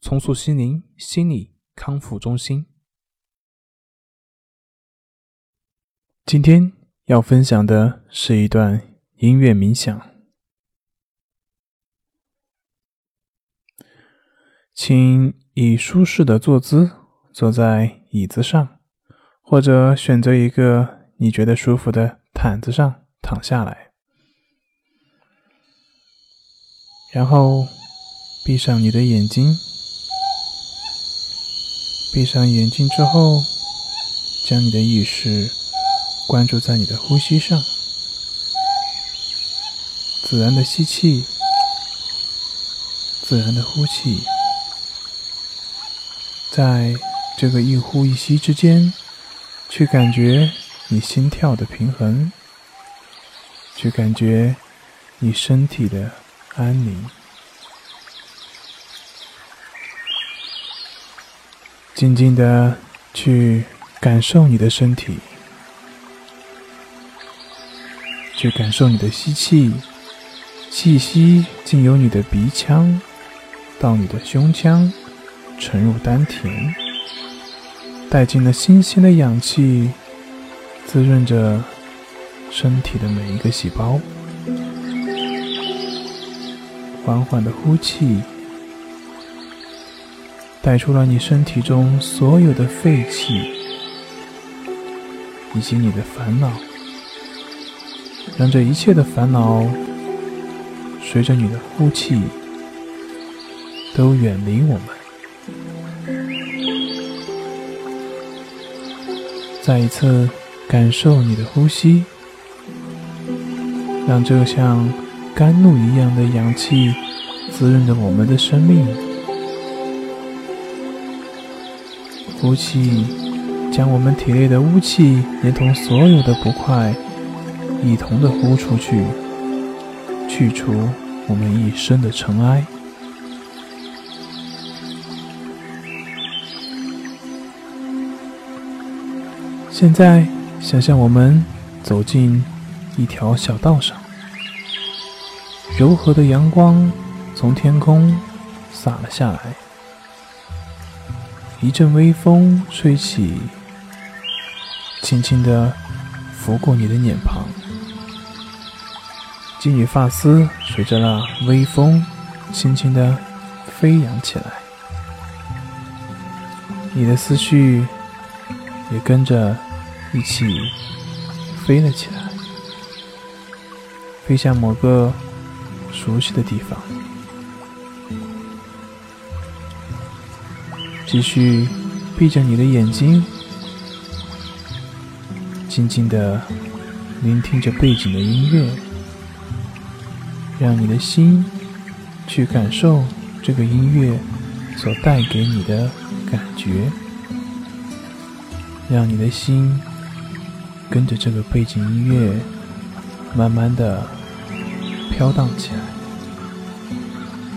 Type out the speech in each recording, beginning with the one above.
重塑心灵心理康复中心。今天要分享的是一段音乐冥想，请以舒适的坐姿坐在椅子上，或者选择一个你觉得舒服的毯子上躺下来，然后闭上你的眼睛。闭上眼睛之后，将你的意识关注在你的呼吸上，自然的吸气，自然的呼气，在这个一呼一吸之间，去感觉你心跳的平衡，去感觉你身体的安宁。静静的去感受你的身体，去感受你的吸气，气息经由你的鼻腔到你的胸腔，沉入丹田，带进了新鲜的氧气，滋润着身体的每一个细胞。缓缓的呼气。带出了你身体中所有的废气，以及你的烦恼，让这一切的烦恼随着你的呼气都远离我们。再一次感受你的呼吸，让这像甘露一样的氧气滋润着我们的生命。呼气，将我们体内的污气，连同所有的不快，一同的呼出去，去除我们一身的尘埃。现在，想象我们走进一条小道上，柔和的阳光从天空洒了下来。一阵微风吹起，轻轻地拂过你的脸庞，金缕发丝随着那微风轻轻地飞扬起来，你的思绪也跟着一起飞了起来，飞向某个熟悉的地方。继续闭着你的眼睛，静静的聆听着背景的音乐，让你的心去感受这个音乐所带给你的感觉，让你的心跟着这个背景音乐慢慢的飘荡起来，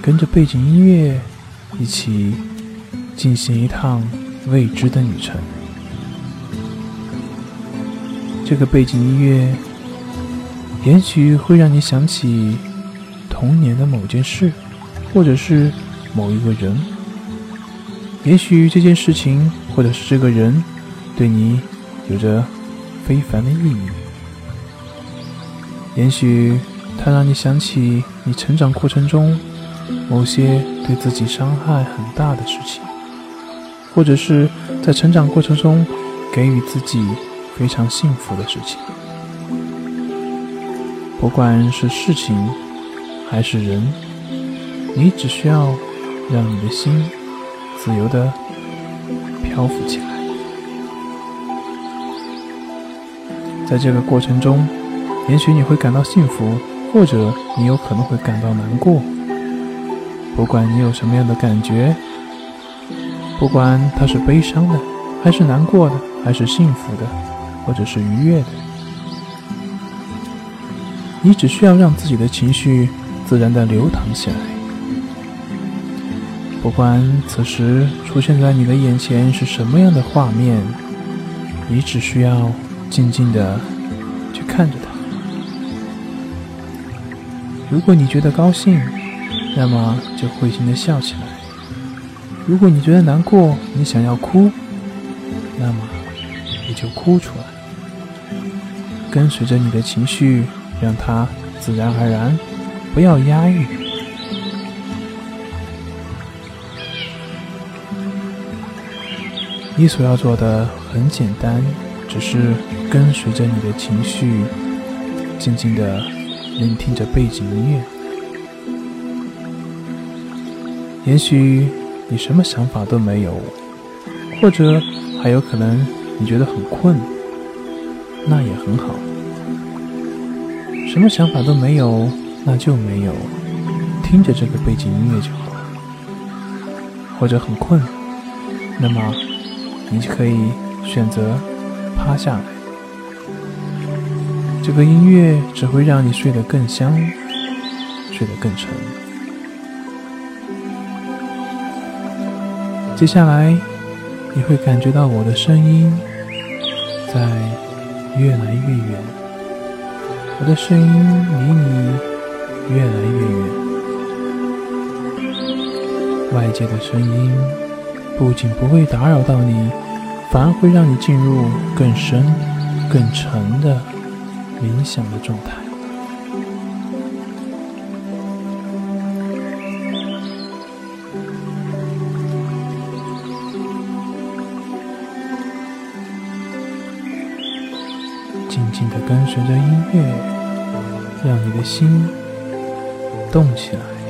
跟着背景音乐一起。进行一趟未知的旅程。这个背景音乐也许会让你想起童年的某件事，或者是某一个人。也许这件事情或者是这个人对你有着非凡的意义。也许它让你想起你成长过程中某些对自己伤害很大的事情。或者是在成长过程中给予自己非常幸福的事情，不管是事情还是人，你只需要让你的心自由的漂浮起来。在这个过程中，也许你会感到幸福，或者你有可能会感到难过。不管你有什么样的感觉。不管他是悲伤的，还是难过的，还是幸福的，或者是愉悦的，你只需要让自己的情绪自然的流淌起来。不管此时出现在你的眼前是什么样的画面，你只需要静静的去看着它。如果你觉得高兴，那么就会心的笑起来；如果你觉得难过，你想要哭，那么你就哭出来，跟随着你的情绪，让它自然而然，不要压抑。你所要做的很简单，只是跟随着你的情绪，静静的聆听着背景音乐。也许你什么想法都没有，或者还有可能你觉得很困，那也很好。什么想法都没有，那就没有，听着这个背景音乐就好。或者很困，那么你就可以选择趴下来。这个音乐只会让你睡得更香，睡得更沉。接下来，你会感觉到我的声音在越来越远，我的声音离你越来越远。外界的声音不仅不会打扰到你，反而会让你进入更深、更沉的冥想的状态。跟随着音乐，让你的心动起来。